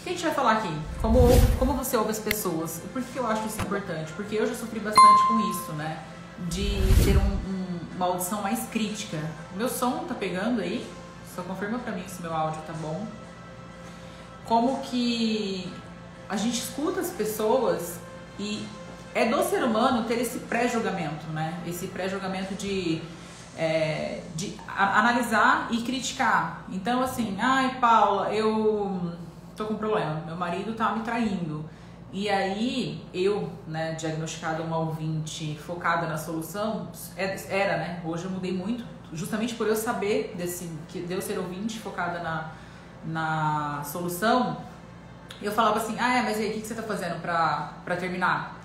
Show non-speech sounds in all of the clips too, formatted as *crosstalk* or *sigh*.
O que a gente vai falar aqui? Como, como você ouve as pessoas? Por que eu acho isso importante? Porque eu já sofri bastante com isso, né? De ter um, um, uma audição mais crítica. Meu som tá pegando aí? Só confirma pra mim se meu áudio tá bom. Como que a gente escuta as pessoas e é do ser humano ter esse pré-julgamento, né? Esse pré-julgamento de, é, de analisar e criticar. Então, assim, ai, Paula, eu tô com um problema, meu marido tá me traindo. E aí, eu, né, diagnosticada uma ouvinte focada na solução, é, era, né? Hoje eu mudei muito, justamente por eu saber desse, que deu ser ouvinte focada na, na solução, eu falava assim, ah, é, mas aí, o que, que você tá fazendo pra, pra terminar?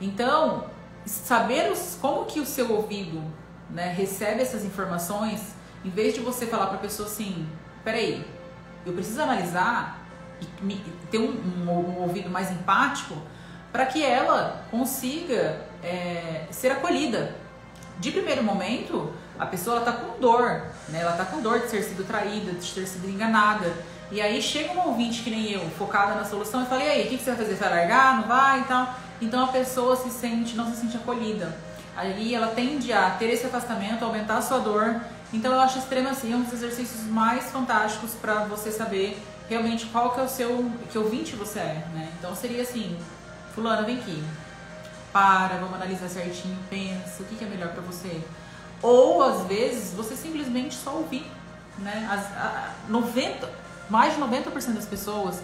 Então, saber os, como que o seu ouvido né, recebe essas informações, em vez de você falar para a pessoa assim, peraí, eu preciso analisar ter um, um, um, ouvido mais empático para que ela consiga é, ser acolhida. De primeiro momento, a pessoa está com dor, né? ela está com dor de ter sido traída, de ter sido enganada. E aí chega um ouvinte que nem eu, focada na solução, e fala, e aí, o que, que você vai fazer? Você vai largar? Não vai e tal? Então a pessoa se sente, não se sente acolhida. Aí ela tende a ter esse afastamento, aumentar a sua dor. Então eu acho extremo assim, um dos exercícios mais fantásticos para você saber realmente qual que é o seu, que ouvinte você é, né? Então seria assim, fulano, vem aqui. Para, vamos analisar certinho, pensa, o que, que é melhor para você. Ou às vezes você simplesmente só ouvir, né? As, a, 90, mais de 90% das pessoas,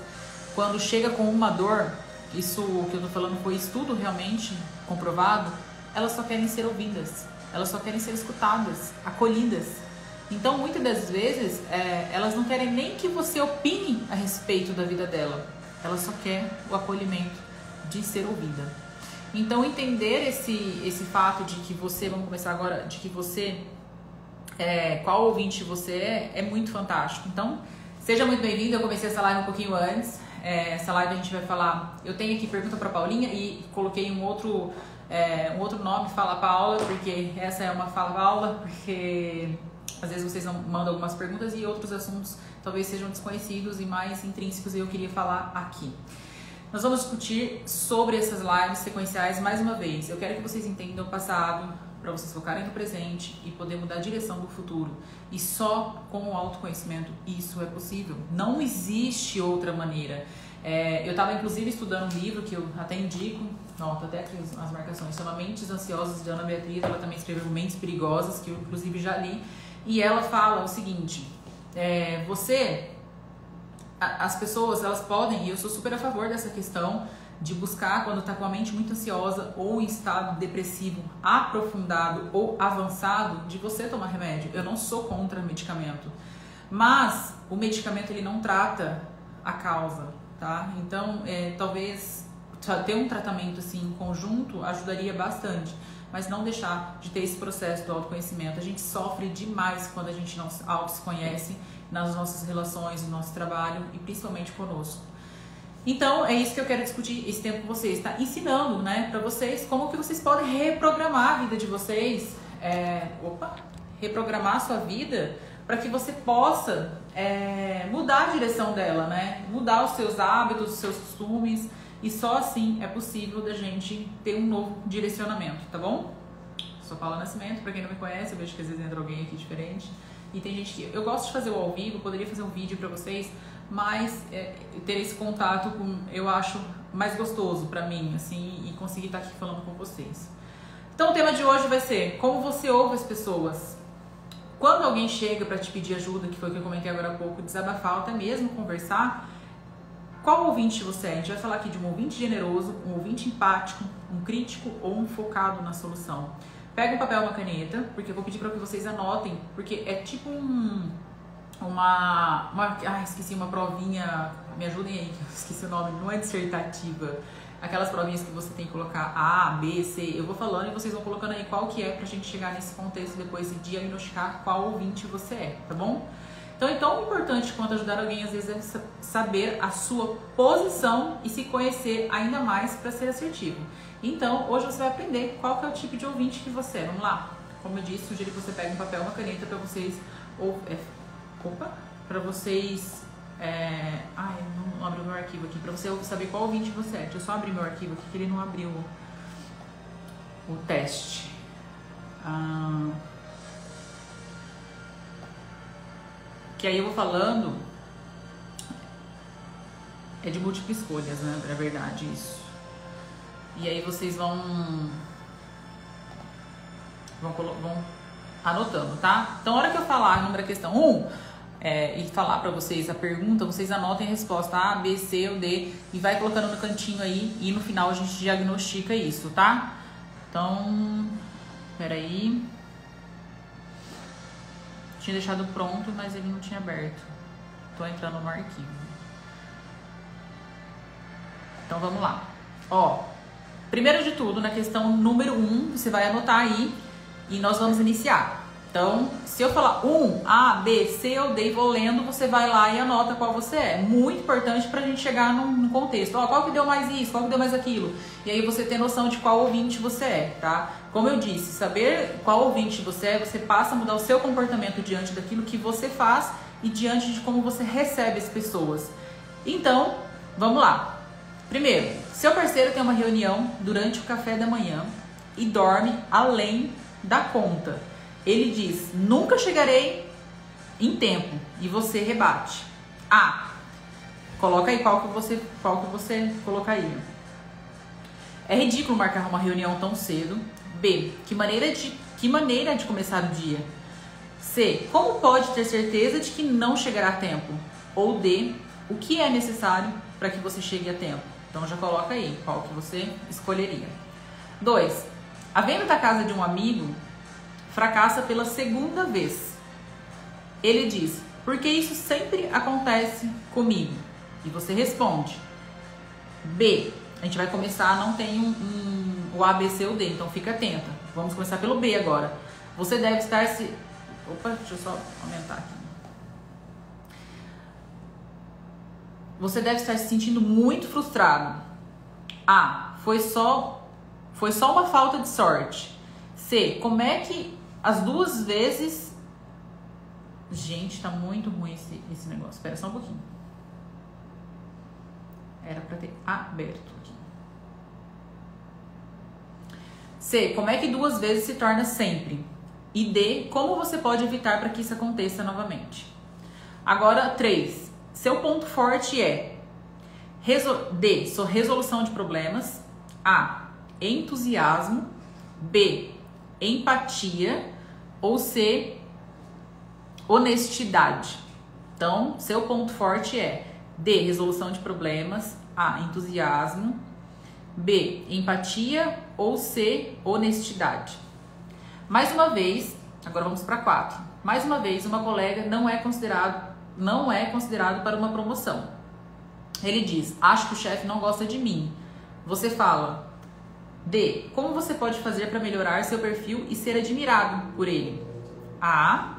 quando chega com uma dor, isso que eu tô falando foi estudo realmente comprovado, elas só querem ser ouvidas, elas só querem ser escutadas, acolhidas. Então, muitas das vezes, é, elas não querem nem que você opine a respeito da vida dela, ela só quer o acolhimento de ser ouvida. Então, entender esse, esse fato de que você, vamos começar agora, de que você, é, qual ouvinte você é, é muito fantástico. Então, seja muito bem-vindo. Eu comecei essa live um pouquinho antes. É, essa live a gente vai falar. Eu tenho aqui pergunta para Paulinha e coloquei um outro é, um outro nome, Fala Paula, porque essa é uma Fala Paula, porque às vezes vocês mandam algumas perguntas e outros assuntos talvez sejam desconhecidos e mais intrínsecos e eu queria falar aqui. Nós vamos discutir sobre essas lives sequenciais mais uma vez. Eu quero que vocês entendam o passado, para vocês focarem no presente e poder mudar a direção do futuro. E só com o autoconhecimento isso é possível. Não existe outra maneira. É, eu estava inclusive estudando um livro que eu até indico, ó, até aqui as marcações, chama Mentes Ansiosas de Ana Beatriz, ela também escreveu Mentes Perigosas, que eu inclusive já li, e ela fala o seguinte, é, você, a, as pessoas, elas podem, e eu sou super a favor dessa questão, de buscar quando está com a mente muito ansiosa ou em estado depressivo aprofundado ou avançado, de você tomar remédio. Eu não sou contra medicamento, mas o medicamento ele não trata a causa, tá? Então, é, talvez ter um tratamento assim em conjunto ajudaria bastante, mas não deixar de ter esse processo do autoconhecimento. A gente sofre demais quando a gente não auto se conhece nas nossas relações, no nosso trabalho e principalmente conosco. Então, é isso que eu quero discutir esse tempo com vocês, tá? Ensinando, né, para vocês como que vocês podem reprogramar a vida de vocês, é, opa, reprogramar a sua vida para que você possa é, mudar a direção dela, né? Mudar os seus hábitos, os seus costumes e só assim é possível da gente ter um novo direcionamento, tá bom? Sou Paula Nascimento, para quem não me conhece, eu vejo que às vezes entra alguém aqui diferente. E tem gente que eu gosto de fazer o ao vivo, poderia fazer um vídeo para vocês, mas é, ter esse contato com, eu acho mais gostoso para mim, assim, e conseguir estar tá aqui falando com vocês. Então o tema de hoje vai ser como você ouve as pessoas. Quando alguém chega para te pedir ajuda, que foi o que eu comentei agora há pouco, desabafar, até mesmo conversar, qual ouvinte você é? A gente vai falar aqui de um ouvinte generoso, um ouvinte empático, um crítico ou um focado na solução. Pega um papel e uma caneta, porque eu vou pedir para que vocês anotem, porque é tipo um uma, uma ah, esqueci uma provinha, me ajudem aí, esqueci o nome, não é dissertativa. Aquelas provinhas que você tem que colocar A, B, C, eu vou falando e vocês vão colocando aí qual que é pra gente chegar nesse contexto e depois diagnosticar qual ouvinte você é, tá bom? Então, é tão importante quanto ajudar alguém, às vezes, é saber a sua posição e se conhecer ainda mais para ser assertivo. Então, hoje você vai aprender qual é o tipo de ouvinte que você é. Vamos lá? Como eu disse, sugiro que você pegue um papel uma caneta para vocês ou, é, opa, para vocês É... Ai, não, abriu meu arquivo aqui. Pra você saber qual ouvinte você é. Deixa eu só abrir meu arquivo aqui que ele não abriu o teste. Ah... Que aí eu vou falando. É de múltipla escolhas, né? É verdade isso. E aí vocês vão. Vão, vão anotando, tá? Então, a hora que eu falar número da questão 1 é, e falar para vocês a pergunta, vocês anotem a resposta A, B, C ou D e vai colocando no cantinho aí e no final a gente diagnostica isso, tá? Então, peraí. Tinha deixado pronto, mas ele não tinha aberto. Tô entrando no arquivo. Então vamos lá. Ó, primeiro de tudo, na questão número 1, um, você vai anotar aí e nós vamos iniciar. Então, se eu falar um, A, B, C ou D e vou lendo, você vai lá e anota qual você é. Muito importante para a gente chegar num, contexto. Ó, qual que deu mais isso, qual que deu mais aquilo. E aí você ter noção de qual ouvinte você é, tá? Como eu disse, saber qual ouvinte você é, você passa a mudar o seu comportamento diante daquilo que você faz e diante de como você recebe as pessoas. Então, vamos lá. Primeiro, seu parceiro tem uma reunião durante o café da manhã e dorme além da conta. Ele diz: Nunca chegarei em tempo. E você rebate. A. Coloca aí qual que você, qual que você colocaria. É ridículo marcar uma reunião tão cedo. B. Que maneira de, que maneira de começar o dia? C. Como pode ter certeza de que não chegará a tempo? Ou D. O que é necessário para que você chegue a tempo? Então já coloca aí qual que você escolheria. 2. A venda da casa de um amigo fracassa pela segunda vez. Ele diz: Porque isso sempre acontece comigo? E você responde: B. A gente vai começar, não tem um, um, o A, B, C ou D, então fica atenta. Vamos começar pelo B agora. Você deve estar se. Opa, deixa eu só aumentar aqui. Você deve estar se sentindo muito frustrado. A. Foi só foi só uma falta de sorte. C. Como é que as duas vezes. Gente, tá muito ruim esse, esse negócio. Espera só um pouquinho. Era pra ter aberto aqui. C. Como é que duas vezes se torna sempre? E D. Como você pode evitar para que isso aconteça novamente? Agora, 3. Seu ponto forte é D. Sua resolução de problemas. A entusiasmo, B, empatia ou C, honestidade. Então, seu ponto forte é D, resolução de problemas, A, entusiasmo, B, empatia ou C, honestidade. Mais uma vez, agora vamos para 4. Mais uma vez, uma colega não é considerado não é considerado para uma promoção. Ele diz: "Acho que o chefe não gosta de mim". Você fala: D. Como você pode fazer para melhorar seu perfil e ser admirado por ele? A.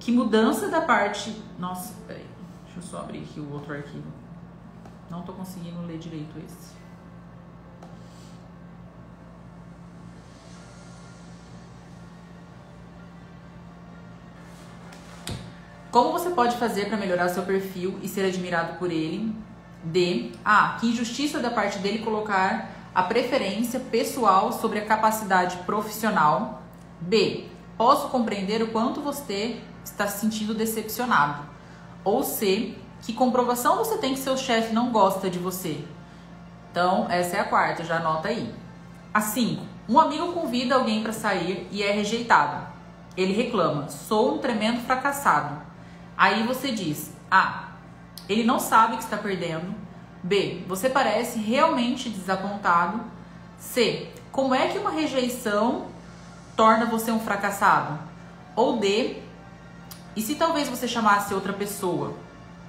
Que mudança da parte. Nossa, peraí. Deixa eu só abrir aqui o outro arquivo. Não tô conseguindo ler direito esse. Como você pode fazer para melhorar seu perfil e ser admirado por ele? D. A. Que injustiça da parte dele colocar a preferência pessoal sobre a capacidade profissional. B. Posso compreender o quanto você está se sentindo decepcionado. Ou C. Que comprovação você tem que seu chefe não gosta de você. Então, essa é a quarta, já anota aí. A 5. Um amigo convida alguém para sair e é rejeitado. Ele reclama: sou um tremendo fracassado. Aí você diz: A. Ele não sabe que está perdendo. B. Você parece realmente desapontado. C. Como é que uma rejeição torna você um fracassado? Ou D. E se talvez você chamasse outra pessoa?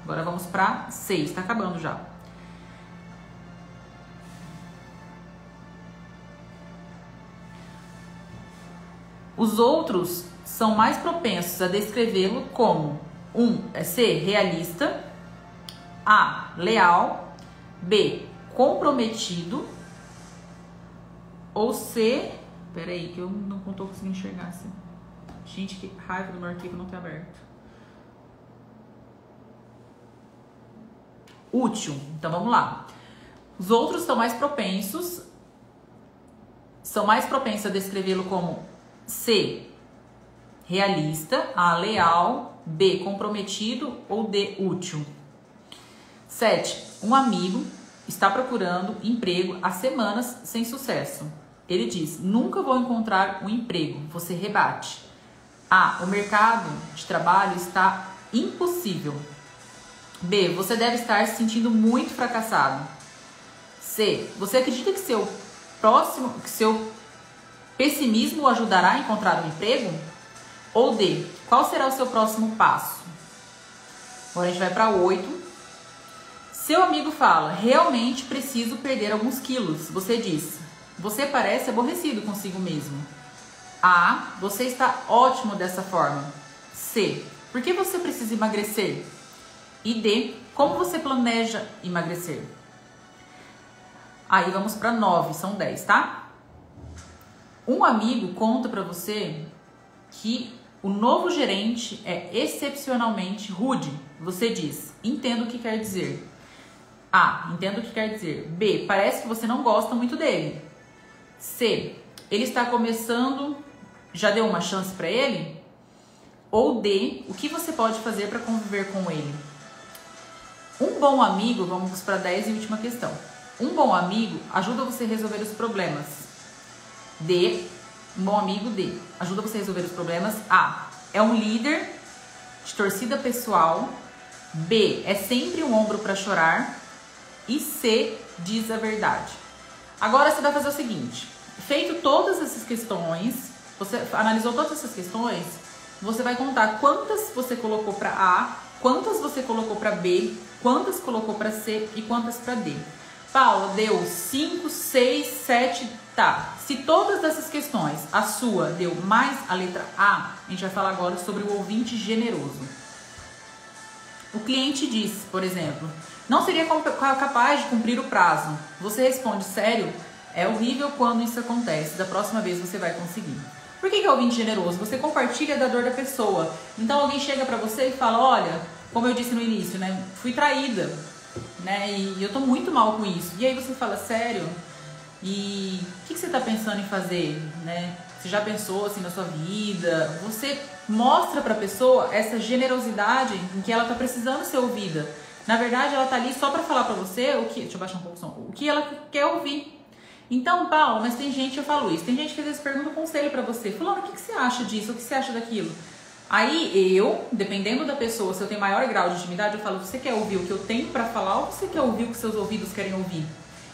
Agora vamos para C. Está acabando já. Os outros são mais propensos a descrevê-lo como um é C, realista, A, leal B, comprometido. Ou C, peraí, que eu não estou conseguindo enxergar assim. Gente, que raiva do meu arquivo não ter aberto. útil. Então vamos lá. Os outros estão mais propensos, são mais propensos a descrevê-lo como C, realista, A, leal, B, comprometido ou D, útil. 7. Um amigo está procurando emprego há semanas sem sucesso. Ele diz: Nunca vou encontrar um emprego. Você rebate. A. O mercado de trabalho está impossível. B. Você deve estar se sentindo muito fracassado. C. Você acredita que seu próximo, que seu pessimismo o ajudará a encontrar um emprego? Ou D. Qual será o seu próximo passo? Agora a gente vai para 8. Seu amigo fala: Realmente preciso perder alguns quilos. Você diz: Você parece aborrecido consigo mesmo. A. Você está ótimo dessa forma. C. Por que você precisa emagrecer? E D. Como você planeja emagrecer? Aí vamos para 9, são 10, tá? Um amigo conta para você que o novo gerente é excepcionalmente rude. Você diz: Entendo o que quer dizer. A. Entendo o que quer dizer. B. Parece que você não gosta muito dele. C. Ele está começando. Já deu uma chance para ele? Ou D. O que você pode fazer para conviver com ele? Um bom amigo, vamos para a 10 e última questão. Um bom amigo ajuda você a resolver os problemas. D. Um bom amigo D. Ajuda você a resolver os problemas. A. É um líder de torcida pessoal. B. É sempre um ombro para chorar e C diz a verdade. Agora você vai fazer o seguinte: feito todas essas questões, você analisou todas essas questões, você vai contar quantas você colocou para A, quantas você colocou para B, quantas colocou para C e quantas para D. Paula deu 5, 6, 7, tá. Se todas essas questões, a sua deu mais a letra A, a gente vai falar agora sobre o ouvinte generoso. O cliente diz, por exemplo, não seria capaz de cumprir o prazo. Você responde, sério? É horrível quando isso acontece. Da próxima vez você vai conseguir. Por que, que é ouvinte generoso? Você compartilha da dor da pessoa. Então alguém chega para você e fala, olha, como eu disse no início, né? Fui traída, né? E eu tô muito mal com isso. E aí você fala, sério? E o que, que você tá pensando em fazer, né? Você já pensou assim na sua vida? Você mostra para a pessoa essa generosidade em que ela tá precisando ser ouvida. Na verdade, ela tá ali só para falar para você o que. Deixa eu baixar um pouco o som. O que ela quer ouvir. Então, Paulo, mas tem gente, eu falo isso, tem gente que às vezes pergunta um conselho para você. Fulano, o que, que você acha disso? O que você acha daquilo? Aí eu, dependendo da pessoa, se eu tenho maior grau de intimidade, eu falo: você quer ouvir o que eu tenho para falar ou você quer ouvir o que seus ouvidos querem ouvir?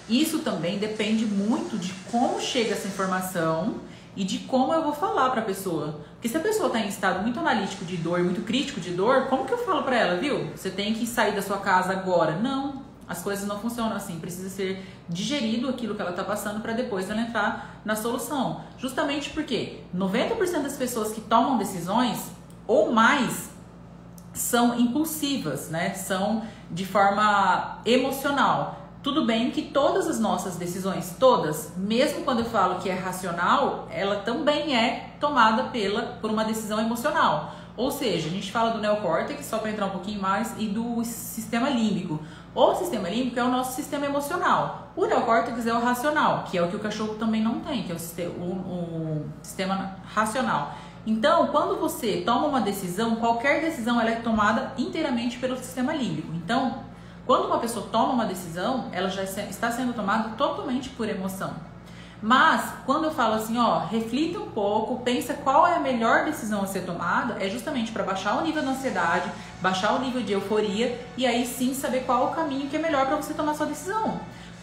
Isso também depende muito de como chega essa informação e de como eu vou falar para a pessoa. Porque se a pessoa está em estado muito analítico de dor, muito crítico de dor, como que eu falo para ela, viu? Você tem que sair da sua casa agora. Não, as coisas não funcionam assim. Precisa ser digerido aquilo que ela está passando para depois ela entrar na solução. Justamente porque 90% das pessoas que tomam decisões ou mais são impulsivas, né? São de forma emocional. Tudo bem que todas as nossas decisões, todas, mesmo quando eu falo que é racional, ela também é tomada pela por uma decisão emocional. Ou seja, a gente fala do neocórtex, só para entrar um pouquinho mais, e do sistema límbico. O sistema límbico é o nosso sistema emocional. O neocórtex é o racional, que é o que o cachorro também não tem, que é o sistema, o, o sistema racional. Então, quando você toma uma decisão, qualquer decisão ela é tomada inteiramente pelo sistema límbico. Então, quando uma pessoa toma uma decisão, ela já está sendo tomada totalmente por emoção. Mas quando eu falo assim, ó, reflita um pouco, pensa qual é a melhor decisão a ser tomada, é justamente para baixar o nível de ansiedade, baixar o nível de euforia e aí sim saber qual o caminho que é melhor para você tomar sua decisão.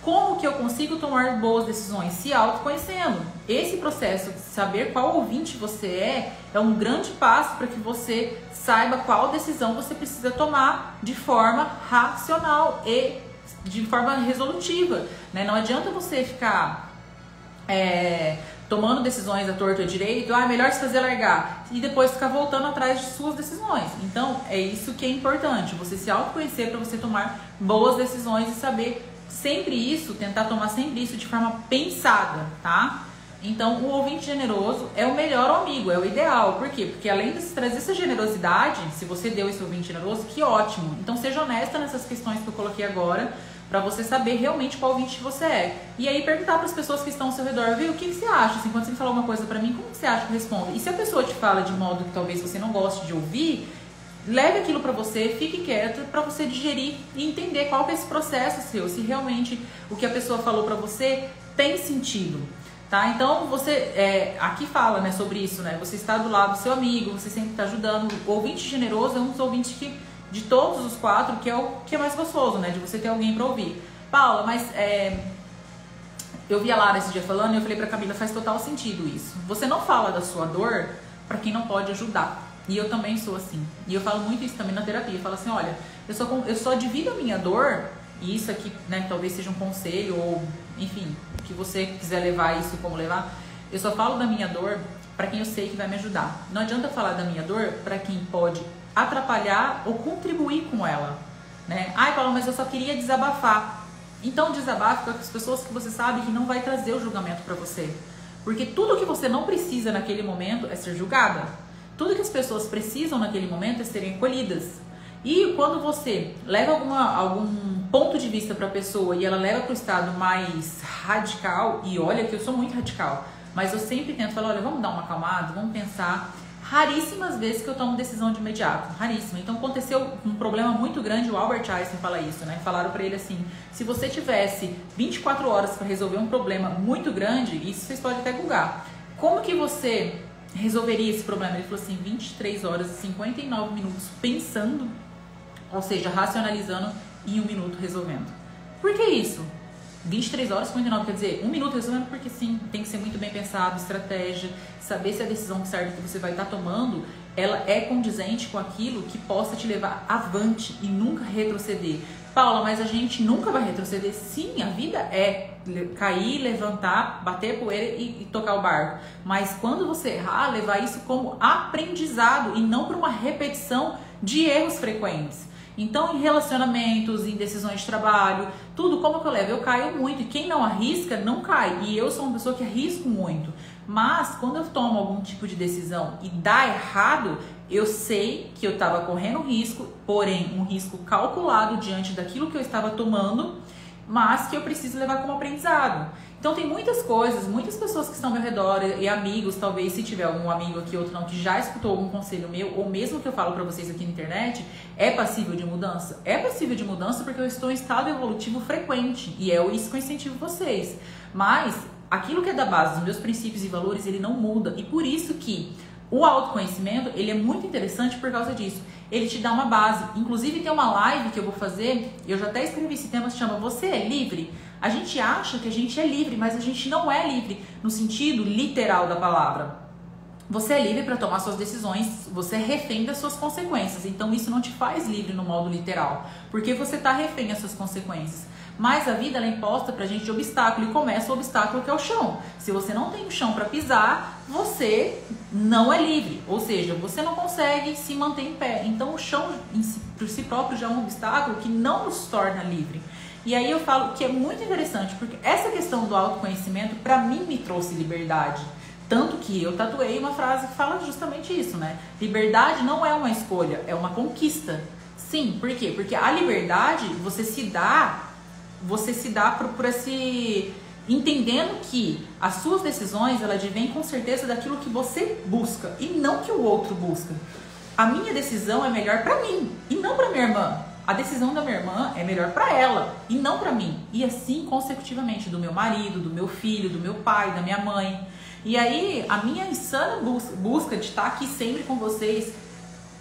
Como que eu consigo tomar boas decisões? Se autoconhecendo. Esse processo de saber qual ouvinte você é é um grande passo para que você saiba qual decisão você precisa tomar de forma racional e de forma resolutiva. Né? Não adianta você ficar é, tomando decisões a torto e a direito, ah, é melhor se fazer largar, e depois ficar voltando atrás de suas decisões. Então, é isso que é importante, você se autoconhecer para você tomar boas decisões e saber sempre isso, tentar tomar sempre isso de forma pensada, tá? Então, o ouvinte generoso é o melhor amigo, é o ideal. Por quê? Porque além de trazer essa generosidade, se você deu esse ouvinte generoso, que ótimo. Então, seja honesta nessas questões que eu coloquei agora, para você saber realmente qual ouvinte você é. E aí perguntar para as pessoas que estão ao seu redor, viu, o que, que você acha? Assim, quando você me falar uma coisa para mim, como que você acha que eu respondo? E se a pessoa te fala de modo que talvez você não goste de ouvir, leve aquilo para você, fique quieto para você digerir e entender qual que é esse processo seu, se realmente o que a pessoa falou para você tem sentido. Tá? Então você é, aqui fala né, sobre isso, né? Você está do lado do seu amigo, você sempre está ajudando. O ouvinte generoso é um dos ouvintes que, de todos os quatro, que é o que é mais gostoso, né? De você ter alguém para ouvir. Paula, mas é, eu vi a Lara esse dia falando e eu falei para Camila, faz total sentido isso. Você não fala da sua dor para quem não pode ajudar. E eu também sou assim. E eu falo muito isso também na terapia. Eu falo assim, olha, eu só, eu só divido a minha dor, e isso aqui, né, talvez seja um conselho ou enfim, que você quiser levar isso como levar, eu só falo da minha dor para quem eu sei que vai me ajudar. Não adianta falar da minha dor para quem pode atrapalhar ou contribuir com ela, né? Ai, Paulo, mas eu só queria desabafar. Então desabafe com as pessoas que você sabe que não vai trazer o julgamento para você. Porque tudo que você não precisa naquele momento é ser julgada. Tudo que as pessoas precisam naquele momento é serem acolhidas. E quando você leva alguma, algum ponto de vista para a pessoa e ela leva para o estado mais radical, e olha que eu sou muito radical, mas eu sempre tento falar: olha, vamos dar uma acalmada, vamos pensar. Raríssimas vezes que eu tomo decisão de imediato, raríssima. Então aconteceu um problema muito grande, o Albert Einstein fala isso, né? Falaram para ele assim: se você tivesse 24 horas para resolver um problema muito grande, isso vocês podem até googar. Como que você resolveria esse problema? Ele falou assim: 23 horas e 59 minutos pensando ou seja, racionalizando em um minuto resolvendo. Por que isso? 23 horas 59, quer dizer, um minuto resolvendo porque sim, tem que ser muito bem pensado, estratégia, saber se a decisão certa que você vai estar tomando, ela é condizente com aquilo que possa te levar avante e nunca retroceder. Paula, mas a gente nunca vai retroceder. Sim, a vida é cair, levantar, bater poeira e, e tocar o barco. Mas quando você errar, levar isso como aprendizado e não para uma repetição de erros frequentes. Então, em relacionamentos, em decisões de trabalho, tudo, como que eu levo? Eu caio muito. E quem não arrisca, não cai. E eu sou uma pessoa que arrisco muito. Mas, quando eu tomo algum tipo de decisão e dá errado, eu sei que eu estava correndo risco, porém, um risco calculado diante daquilo que eu estava tomando, mas que eu preciso levar como aprendizado. Então tem muitas coisas, muitas pessoas que estão ao meu redor e amigos, talvez se tiver algum amigo aqui outro não que já escutou algum conselho meu ou mesmo que eu falo para vocês aqui na internet, é passível de mudança? É passível de mudança porque eu estou em estado evolutivo frequente e é isso que eu incentivo vocês. Mas aquilo que é da base dos meus princípios e valores, ele não muda e por isso que o autoconhecimento, ele é muito interessante por causa disso. Ele te dá uma base. Inclusive tem uma live que eu vou fazer, eu já até escrevi esse tema, se chama Você é livre? A gente acha que a gente é livre, mas a gente não é livre no sentido literal da palavra. Você é livre para tomar suas decisões, você é refém das suas consequências. Então isso não te faz livre no modo literal, porque você está refém das suas consequências. Mas a vida é imposta para a gente de obstáculo e começa o obstáculo que é o chão. Se você não tem o chão para pisar, você não é livre, ou seja, você não consegue se manter em pé. Então o chão por si próprio já é um obstáculo que não nos torna livre. E aí eu falo que é muito interessante, porque essa questão do autoconhecimento, para mim, me trouxe liberdade. Tanto que eu tatuei uma frase que fala justamente isso, né? Liberdade não é uma escolha, é uma conquista. Sim, por quê? Porque a liberdade você se dá, você se dá por esse entendendo que as suas decisões elas vêm com certeza daquilo que você busca e não que o outro busca. A minha decisão é melhor para mim e não para minha irmã a decisão da minha irmã é melhor para ela e não para mim. E assim consecutivamente, do meu marido, do meu filho, do meu pai, da minha mãe. E aí, a minha insana busca de estar aqui sempre com vocês.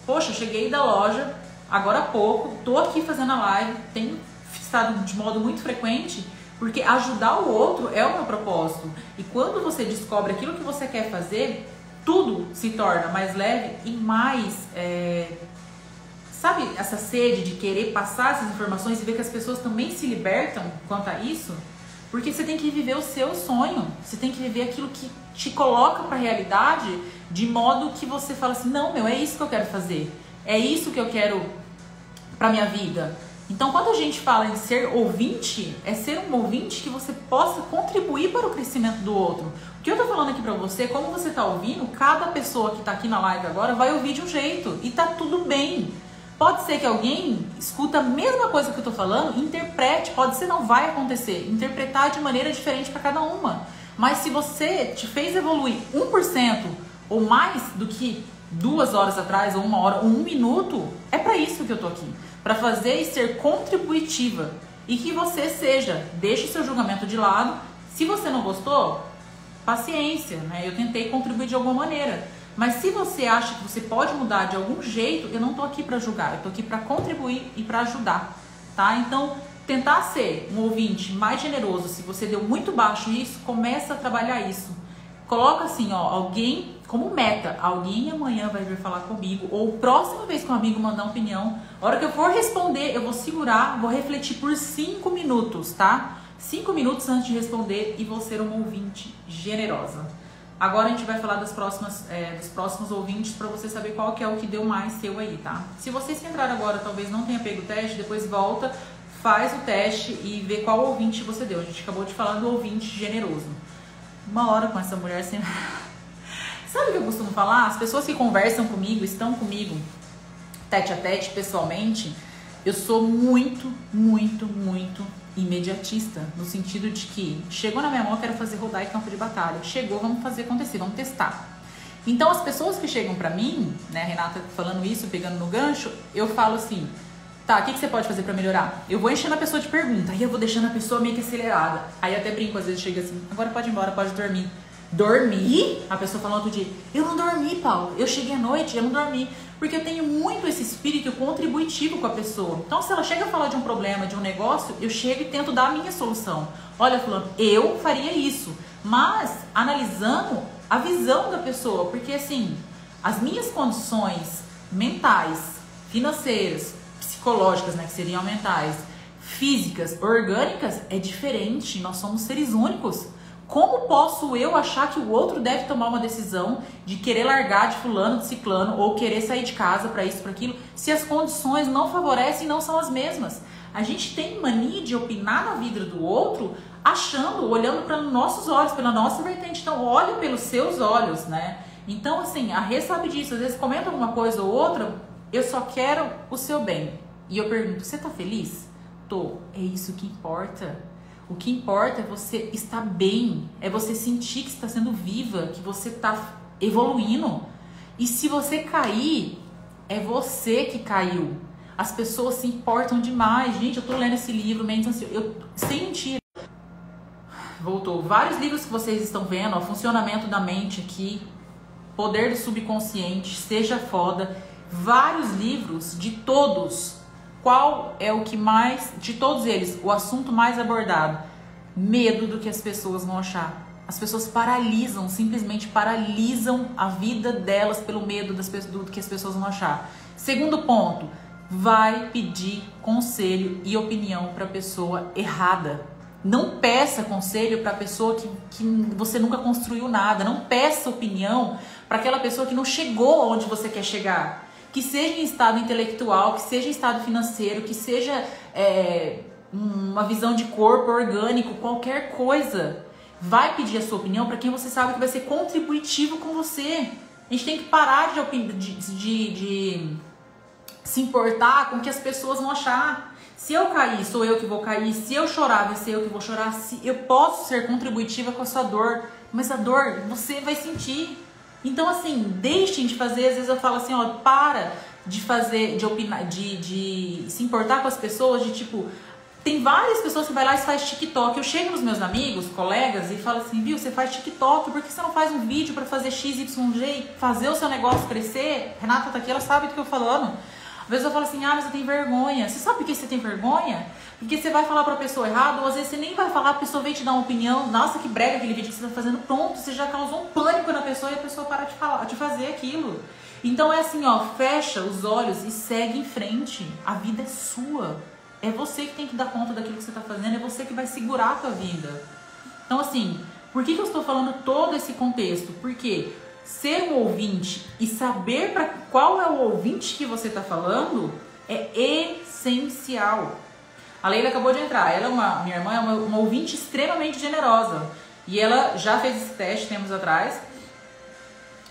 Poxa, cheguei da loja agora há pouco, tô aqui fazendo a live, tenho estado de modo muito frequente, porque ajudar o outro é o meu propósito. E quando você descobre aquilo que você quer fazer, tudo se torna mais leve e mais é, Sabe essa sede de querer passar essas informações e ver que as pessoas também se libertam quanto a isso? Porque você tem que viver o seu sonho, você tem que viver aquilo que te coloca para a realidade de modo que você fala assim: não, meu, é isso que eu quero fazer, é isso que eu quero para minha vida. Então, quando a gente fala em ser ouvinte, é ser um ouvinte que você possa contribuir para o crescimento do outro. O que eu tô falando aqui para você, como você tá ouvindo, cada pessoa que tá aqui na live agora vai ouvir de um jeito e tá tudo bem. Pode ser que alguém escuta a mesma coisa que eu tô falando, interprete, pode ser não vai acontecer, interpretar de maneira diferente para cada uma. Mas se você te fez evoluir 1% ou mais do que duas horas atrás, ou uma hora, ou um minuto, é para isso que eu tô aqui para fazer e ser contributiva e que você seja, deixe seu julgamento de lado. Se você não gostou, paciência, né? Eu tentei contribuir de alguma maneira. Mas se você acha que você pode mudar de algum jeito, eu não tô aqui para julgar, eu tô aqui para contribuir e para ajudar, tá? Então, tentar ser um ouvinte mais generoso, se você deu muito baixo isso, começa a trabalhar isso. Coloca assim, ó, alguém como meta, alguém amanhã vai vir falar comigo, ou próxima vez que um amigo mandar opinião, a hora que eu for responder, eu vou segurar, vou refletir por 5 minutos, tá? 5 minutos antes de responder e vou ser uma ouvinte generosa. Agora a gente vai falar das próximas, é, dos próximos ouvintes para você saber qual que é o que deu mais seu aí, tá? Se vocês que entraram agora talvez não tenha pego o teste, depois volta, faz o teste e vê qual ouvinte você deu. A gente acabou de falar do ouvinte generoso. Uma hora com essa mulher sem. Sabe o que eu costumo falar? As pessoas que conversam comigo, estão comigo tete a tete, pessoalmente, eu sou muito, muito, muito imediatista. No sentido de que chegou na minha mão, eu quero fazer rodar em campo de batalha. Chegou, vamos fazer acontecer, vamos testar. Então, as pessoas que chegam pra mim, né, Renata falando isso, pegando no gancho, eu falo assim: tá, o que, que você pode fazer para melhorar? Eu vou enchendo a pessoa de pergunta, aí eu vou deixando a pessoa meio que acelerada. Aí até brinco, às vezes chega assim: agora pode ir embora, pode dormir. Dormir? A pessoa falou outro dia, eu não dormi, Paulo. Eu cheguei à noite, eu não dormi. Porque eu tenho muito esse espírito contributivo com a pessoa. Então, se ela chega a falar de um problema, de um negócio, eu chego e tento dar a minha solução. Olha, fulano, eu faria isso. Mas analisando a visão da pessoa. Porque, assim, as minhas condições mentais, financeiras, psicológicas, né, que seriam mentais, físicas, orgânicas, é diferente. Nós somos seres únicos. Como posso eu achar que o outro deve tomar uma decisão de querer largar de fulano, de ciclano ou querer sair de casa para isso, para aquilo, se as condições não favorecem e não são as mesmas? A gente tem mania de opinar na vida do outro, achando, olhando para nossos olhos, pela nossa vertente. Então, olhe pelos seus olhos, né? Então, assim, a Rê sabe disso. Às vezes comenta alguma coisa ou outra, eu só quero o seu bem. E eu pergunto, você tá feliz? Tô. É isso que importa. O que importa é você estar bem, é você sentir que está sendo viva, que você está evoluindo. E se você cair, é você que caiu. As pessoas se importam demais. Gente, eu tô lendo esse livro, Mentes Ansiosas. Eu, sem mentira. Voltou. Vários livros que vocês estão vendo, ó, Funcionamento da Mente aqui, Poder do Subconsciente, Seja Foda. Vários livros de todos qual é o que mais, de todos eles, o assunto mais abordado? Medo do que as pessoas vão achar. As pessoas paralisam, simplesmente paralisam a vida delas pelo medo das, do que as pessoas vão achar. Segundo ponto, vai pedir conselho e opinião para pessoa errada. Não peça conselho para pessoa que, que você nunca construiu nada. Não peça opinião para aquela pessoa que não chegou onde você quer chegar que seja em estado intelectual, que seja em estado financeiro, que seja é, uma visão de corpo orgânico, qualquer coisa, vai pedir a sua opinião para quem você sabe que vai ser contributivo com você. A gente tem que parar de, de, de, de se importar com o que as pessoas vão achar. Se eu cair, sou eu que vou cair. Se eu chorar, vai ser eu que vou chorar. Se eu posso ser contributiva com a sua dor, mas a dor você vai sentir. Então, assim, deixem de fazer, às vezes eu falo assim, ó, para de fazer, de opinar, de, de se importar com as pessoas, de tipo, tem várias pessoas que vai lá e faz TikTok. Eu chego nos meus amigos, colegas, e falo assim, viu, você faz TikTok, por que você não faz um vídeo para fazer XYG, fazer o seu negócio crescer? Renata tá aqui, ela sabe do que eu tô falando. Às vezes eu falo assim, ah, mas você tem vergonha. Você sabe por que você tem vergonha? Porque você vai falar pra pessoa errado, ou às vezes você nem vai falar, a pessoa vem te dar uma opinião. Nossa, que brega aquele vídeo que você tá fazendo. Pronto, você já causou um pânico na pessoa e a pessoa para de falar, de fazer aquilo. Então é assim, ó, fecha os olhos e segue em frente. A vida é sua. É você que tem que dar conta daquilo que você tá fazendo, é você que vai segurar a tua vida. Então, assim, por que, que eu estou falando todo esse contexto? Porque ser um ouvinte e saber para qual é o ouvinte que você está falando É essencial. A Leila acabou de entrar. Ela é uma, minha irmã é uma, uma ouvinte extremamente generosa. E ela já fez esse teste tempos atrás.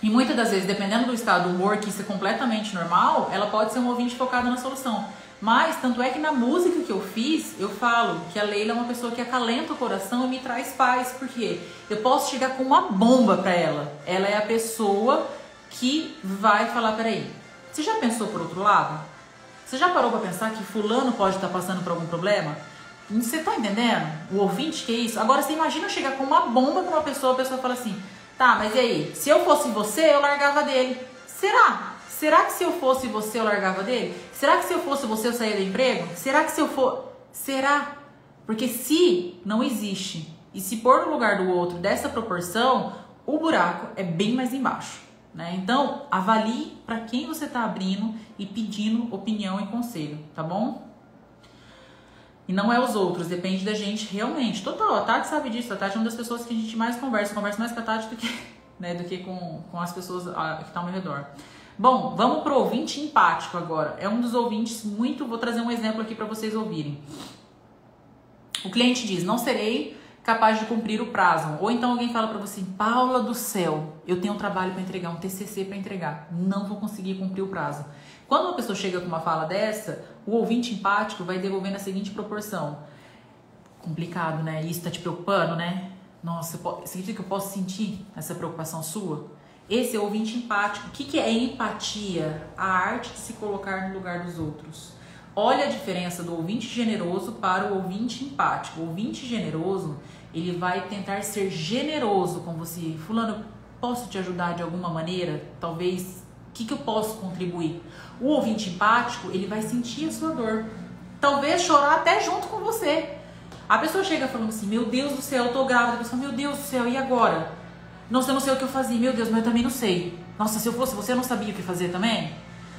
E muitas das vezes, dependendo do estado do humor, que isso é completamente normal, ela pode ser um ouvinte focada na solução. Mas, tanto é que na música que eu fiz, eu falo que a Leila é uma pessoa que acalenta o coração e me traz paz, porque eu posso chegar com uma bomba para ela. Ela é a pessoa que vai falar: peraí, você já pensou por outro lado? Você já parou para pensar que Fulano pode estar tá passando por algum problema? Você tá entendendo? O ouvinte que é isso? Agora você imagina chegar com uma bomba pra uma pessoa, a pessoa fala assim: tá, mas e aí? Se eu fosse você, eu largava dele. Será? Será que se eu fosse você eu largava dele? Será que se eu fosse você eu saía do emprego? Será que se eu for. Será? Porque se não existe e se pôr no lugar do outro dessa proporção, o buraco é bem mais embaixo. Né? Então, avalie para quem você está abrindo e pedindo opinião e conselho, tá bom? E não é os outros, depende da gente realmente. Total, a Tati sabe disso. A Tati é uma das pessoas que a gente mais conversa. Conversa mais com a Tati do que, *laughs* né, do que com, com as pessoas que estão ao meu redor. Bom, vamos pro ouvinte empático agora. É um dos ouvintes muito. Vou trazer um exemplo aqui para vocês ouvirem. O cliente diz: Não serei capaz de cumprir o prazo. Ou então alguém fala para você: Paula do céu, eu tenho um trabalho para entregar, um TCC para entregar, não vou conseguir cumprir o prazo. Quando uma pessoa chega com uma fala dessa, o ouvinte empático vai devolver na seguinte proporção: Complicado, né? Isso tá te preocupando, né? Nossa, significa que eu posso sentir essa preocupação sua? Esse é o ouvinte empático. O que, que é empatia? A arte de se colocar no lugar dos outros. Olha a diferença do ouvinte generoso para o ouvinte empático. O ouvinte generoso, ele vai tentar ser generoso com você. Fulano, posso te ajudar de alguma maneira? Talvez, o que, que eu posso contribuir? O ouvinte empático, ele vai sentir a sua dor. Talvez chorar até junto com você. A pessoa chega falando assim, meu Deus do céu, eu tô grávida. A pessoa, meu Deus do céu, e agora? Nossa, eu não sei o que eu fazia. Meu Deus, mas eu também não sei. Nossa, se eu fosse você, eu não sabia o que fazer também?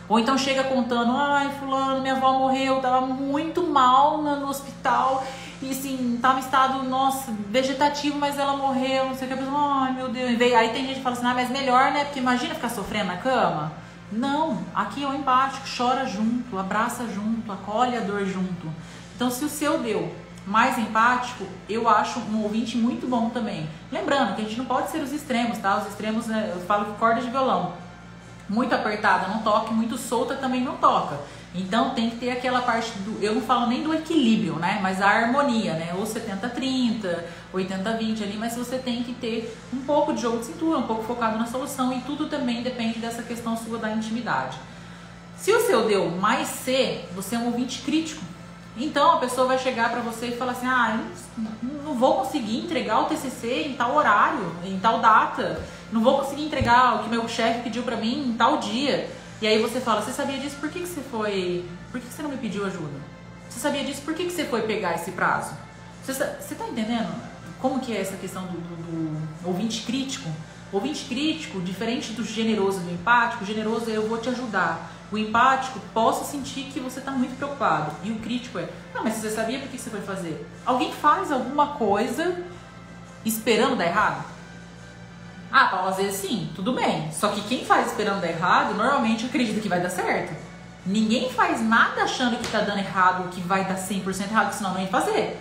Ou então chega contando, ai, fulano, minha avó morreu, tava muito mal no hospital. E assim, tava em estado, nossa, vegetativo, mas ela morreu, não sei o que. A pessoa, ai, meu Deus. Aí tem gente que fala assim, ah, mas melhor, né? Porque imagina ficar sofrendo na cama. Não, aqui é o empático, chora junto, abraça junto, acolhe a dor junto. Então, se o seu deu mais empático, eu acho um ouvinte muito bom também. Lembrando que a gente não pode ser os extremos, tá? Os extremos, né, eu falo que corda de violão. Muito apertada não toca, muito solta também não toca. Então tem que ter aquela parte do. Eu não falo nem do equilíbrio, né? Mas a harmonia, né? Ou 70-30, 80-20 ali, mas você tem que ter um pouco de jogo de cintura, um pouco focado na solução e tudo também depende dessa questão sua da intimidade. Se o seu deu mais C, você é um ouvinte crítico. Então a pessoa vai chegar para você e falar assim: ah, não, não vou conseguir entregar o TCC em tal horário, em tal data, não vou conseguir entregar o que meu chefe pediu para mim em tal dia. E aí você fala: você sabia disso? Por que, que você foi? Por que, que você não me pediu ajuda? Você sabia disso? Por que, que você foi pegar esse prazo? Você, você tá entendendo como que é essa questão do, do, do ouvinte crítico? Ouvinte crítico, diferente do generoso e do empático, generoso é eu vou te ajudar. O empático, posso sentir que você está muito preocupado. E o crítico é, não, mas você sabia por que você foi fazer? Alguém faz alguma coisa esperando dar errado? Ah, Paulo, às vezes sim, tudo bem. Só que quem faz esperando dar errado, normalmente acredita que vai dar certo. Ninguém faz nada achando que está dando errado, que vai dar 100% errado, senão não ia fazer.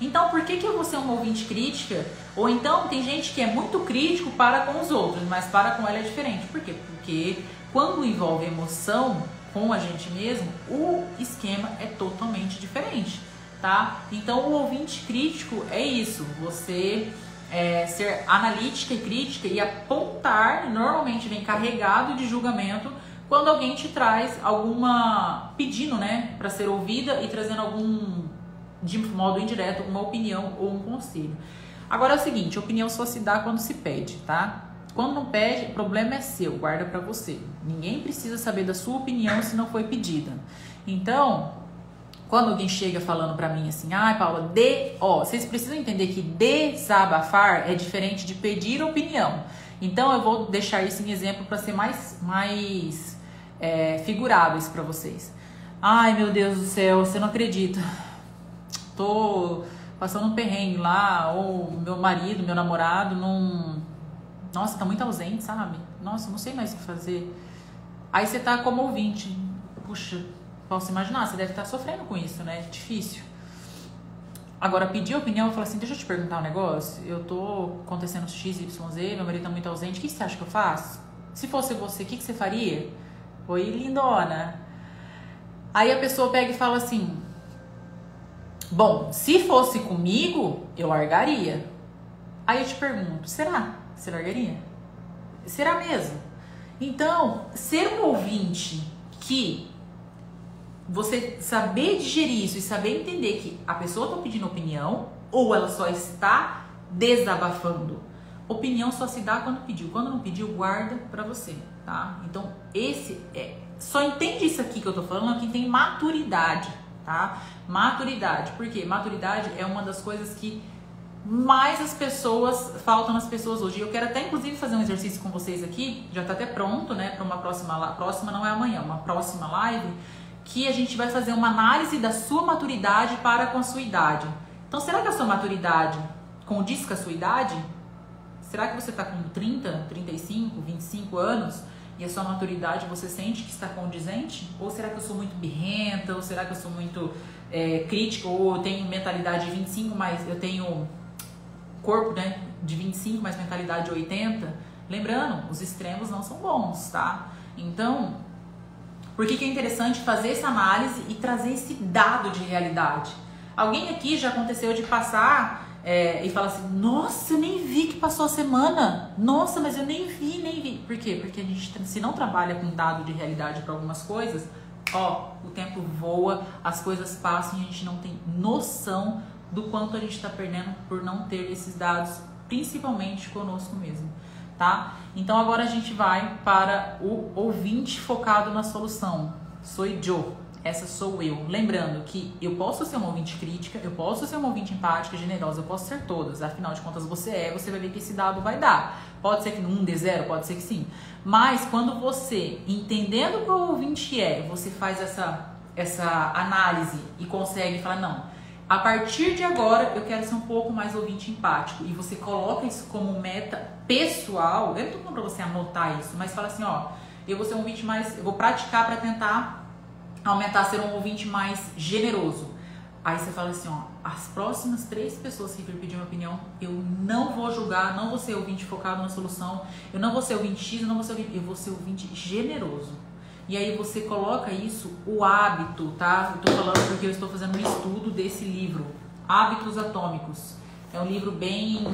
Então, por que, que eu vou ser uma ouvinte crítica? Ou então, tem gente que é muito crítico para com os outros, mas para com ela é diferente. Por quê? Porque quando envolve emoção com a gente mesmo, o esquema é totalmente diferente, tá? Então o ouvinte crítico é isso, você é, ser analítica e crítica e apontar, normalmente vem carregado de julgamento quando alguém te traz alguma pedindo, né, para ser ouvida e trazendo algum de modo indireto uma opinião ou um conselho. Agora é o seguinte, opinião só se dá quando se pede, tá? Quando não pede, o problema é seu, guarda para você. Ninguém precisa saber da sua opinião se não foi pedida. Então, quando alguém chega falando para mim assim, ai, ah, Paula, de, ó, vocês precisam entender que desabafar é diferente de pedir opinião. Então, eu vou deixar isso em exemplo para ser mais, mais é, figurado isso para vocês. Ai, meu Deus do céu, você não acredita. Tô passando um perrengue lá, ou meu marido, meu namorado não nossa, tá muito ausente, sabe? Nossa, não sei mais o que fazer. Aí você tá como ouvinte. Puxa, posso imaginar, você deve estar sofrendo com isso, né? Difícil. Agora, pedir opinião, eu falo assim, deixa eu te perguntar um negócio. Eu tô acontecendo X, Y, Z, meu marido tá muito ausente, o que você acha que eu faço? Se fosse você, o que, que você faria? Oi, lindona. Aí a pessoa pega e fala assim, bom, se fosse comigo, eu largaria. Aí eu te pergunto, será? Você largaria? Será mesmo? Então, ser um ouvinte que você saber digerir isso e saber entender que a pessoa está pedindo opinião ou ela só está desabafando. Opinião só se dá quando pediu. Quando não pediu, guarda para você, tá? Então, esse é só entende isso aqui que eu tô falando, quem tem maturidade, tá? Maturidade. Por quê? Maturidade é uma das coisas que mais as pessoas faltam nas pessoas hoje. Eu quero até inclusive fazer um exercício com vocês aqui, já tá até pronto, né, para uma próxima próxima não é amanhã, uma próxima live que a gente vai fazer uma análise da sua maturidade para com a sua idade. Então, será que a sua maturidade condiz com a sua idade? Será que você está com 30, 35, 25 anos e a sua maturidade você sente que está condizente? Ou será que eu sou muito birrenta? Ou será que eu sou muito é, crítica? Ou eu tenho mentalidade de 25, mas eu tenho corpo né, de 25, mas mentalidade de 80? Lembrando, os extremos não são bons, tá? Então, por que, que é interessante fazer essa análise e trazer esse dado de realidade? Alguém aqui já aconteceu de passar é, e falar assim: Nossa, eu nem vi que passou a semana. Nossa, mas eu nem vi, nem vi. Por quê? Porque a gente, se não trabalha com dado de realidade para algumas coisas, ó, o tempo voa, as coisas passam e a gente não tem noção do quanto a gente está perdendo por não ter esses dados, principalmente conosco mesmo tá? Então agora a gente vai para o ouvinte focado na solução. Sou Joe, essa sou eu. Lembrando que eu posso ser uma ouvinte crítica, eu posso ser uma ouvinte empática, generosa, eu posso ser todas. Afinal de contas, você é, você vai ver que esse dado vai dar. Pode ser que um dê zero, pode ser que sim. Mas quando você, entendendo qual o ouvinte é, você faz essa, essa análise e consegue falar, não, a partir de agora, eu quero ser um pouco mais ouvinte empático. E você coloca isso como meta pessoal. Eu não tô falando pra você anotar isso, mas fala assim, ó, eu vou ser um ouvinte mais. Eu vou praticar para tentar aumentar, ser um ouvinte mais generoso. Aí você fala assim, ó, as próximas três pessoas que vir pedir uma opinião, eu não vou julgar, não vou ser ouvinte focado na solução, eu não vou ser ouvinte X, eu não vou ser ouvinte, eu vou ser ouvinte generoso. E aí você coloca isso, o hábito, tá? Eu tô falando porque eu estou fazendo um estudo desse livro, Hábitos Atômicos. É um livro bem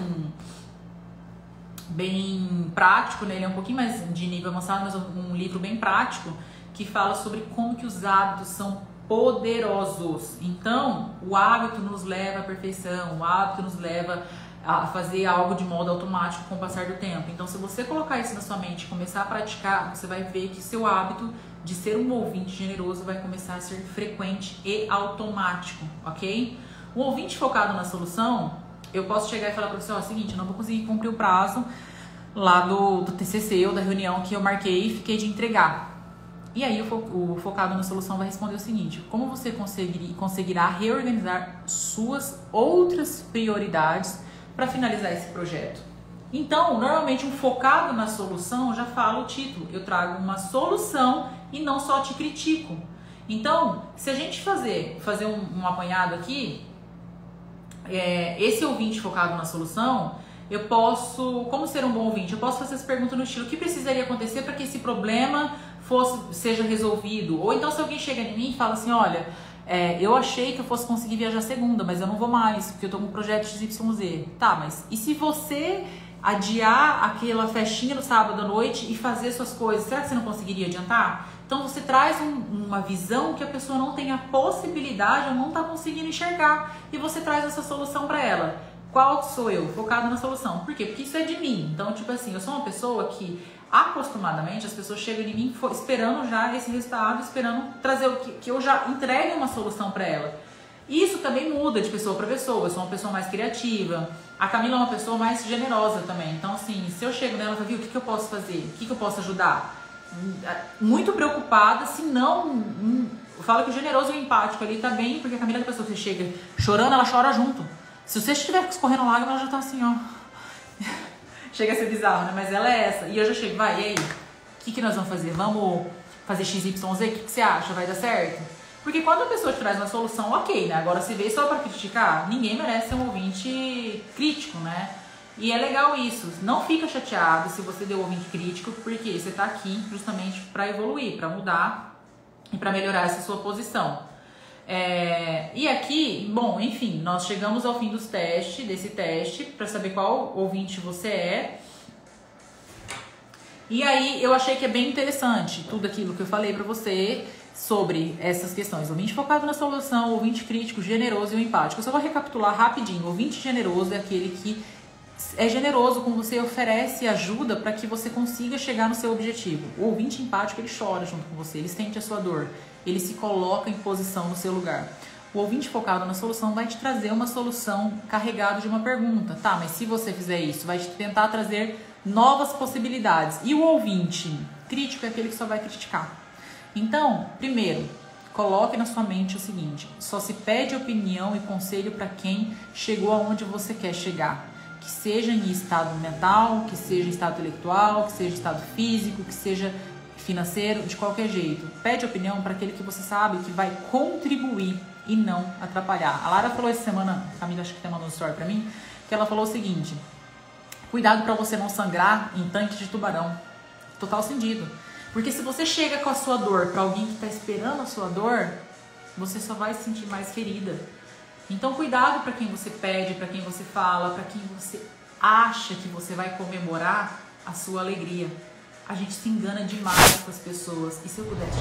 bem prático, né? Ele é um pouquinho mais de nível avançado, mas um livro bem prático que fala sobre como que os hábitos são poderosos. Então, o hábito nos leva à perfeição, o hábito nos leva a fazer algo de modo automático com o passar do tempo. Então, se você colocar isso na sua mente e começar a praticar, você vai ver que seu hábito de ser um ouvinte generoso vai começar a ser frequente e automático, ok? Um ouvinte focado na solução, eu posso chegar e falar para você, ó, seguinte, eu não vou conseguir cumprir o prazo lá do, do TCC ou da reunião que eu marquei e fiquei de entregar. E aí o, fo o focado na solução vai responder o seguinte: como você conseguir, conseguirá reorganizar suas outras prioridades para finalizar esse projeto. Então, normalmente um focado na solução já fala o título. Eu trago uma solução e não só te critico. Então, se a gente fazer, fazer um, um apanhado aqui, é, esse ouvinte focado na solução, eu posso, como ser um bom ouvinte, eu posso fazer essa pergunta no estilo: o que precisaria acontecer para que esse problema fosse, seja resolvido? Ou então, se alguém chega em mim e fala assim: olha, é, eu achei que eu fosse conseguir viajar segunda, mas eu não vou mais, porque eu tô com um projeto XYZ. Tá, mas e se você adiar aquela festinha no sábado à noite e fazer suas coisas, será que você não conseguiria adiantar? Então você traz um, uma visão que a pessoa não tem a possibilidade ou não está conseguindo enxergar e você traz essa solução para ela. Qual sou eu? Focado na solução. Por quê? Porque isso é de mim. Então, tipo assim, eu sou uma pessoa que acostumadamente as pessoas chegam em mim esperando já esse resultado, esperando trazer o que, que eu já entregue uma solução para ela. Isso também muda de pessoa para pessoa. Eu sou uma pessoa mais criativa. A Camila é uma pessoa mais generosa também. Então, assim, se eu chego nela e falo, viu, o que, que eu posso fazer? O que, que eu posso ajudar? Muito preocupada, se não. Hum, fala que o generoso e o empático ali tá bem, porque a Camila é a pessoa que chega chorando, ela chora junto. Se você estiver escorrendo lágrimas, ela já tá assim, ó. Chega a ser bizarro, né? Mas ela é essa. E eu já chego, vai, e aí? O que, que nós vamos fazer? Vamos fazer XYZ? O que, que você acha? Vai dar certo? Porque quando a pessoa te traz uma solução, ok, né? Agora se vê só para criticar, ninguém merece ser um ouvinte crítico, né? E é legal isso. Não fica chateado se você deu ouvinte crítico, porque você está aqui justamente para evoluir, para mudar e para melhorar essa sua posição. É, e aqui, bom, enfim, nós chegamos ao fim dos testes, desse teste, para saber qual ouvinte você é. E aí eu achei que é bem interessante tudo aquilo que eu falei para você sobre essas questões. Ouvinte focado na solução, ouvinte crítico, generoso e empático. Eu só vou recapitular rapidinho. Ouvinte generoso é aquele que é generoso com você, oferece ajuda para que você consiga chegar no seu objetivo. O ouvinte empático, ele chora junto com você, ele sente a sua dor, ele se coloca em posição no seu lugar. O ouvinte focado na solução vai te trazer uma solução carregada de uma pergunta. Tá, mas se você fizer isso, vai te tentar trazer novas possibilidades. E o ouvinte crítico é aquele que só vai criticar. Então, primeiro, coloque na sua mente o seguinte: só se pede opinião e conselho para quem chegou aonde você quer chegar que seja em estado mental, que seja em estado intelectual, que seja em estado físico, que seja financeiro, de qualquer jeito. Pede opinião para aquele que você sabe que vai contribuir e não atrapalhar. A Lara falou essa semana, a Camila acho que tem mandado um story para mim, que ela falou o seguinte: cuidado para você não sangrar em tanque de tubarão. Total sentido. Porque se você chega com a sua dor para alguém que está esperando a sua dor, você só vai se sentir mais ferida. Então, cuidado para quem você pede, para quem você fala, para quem você acha que você vai comemorar a sua alegria. A gente se engana demais com as pessoas. E se eu pudesse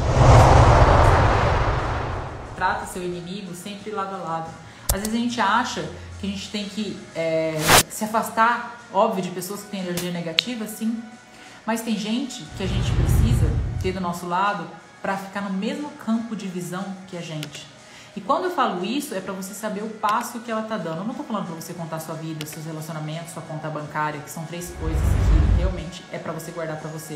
trata seu inimigo sempre lado a lado. Às vezes a gente acha que a gente tem que é, se afastar, óbvio, de pessoas que têm energia negativa, sim. Mas tem gente que a gente precisa ter do nosso lado para ficar no mesmo campo de visão que a gente. E quando eu falo isso, é para você saber o passo que ela tá dando. Eu não tô falando para você contar sua vida, seus relacionamentos, sua conta bancária, que são três coisas que realmente é para você guardar para você.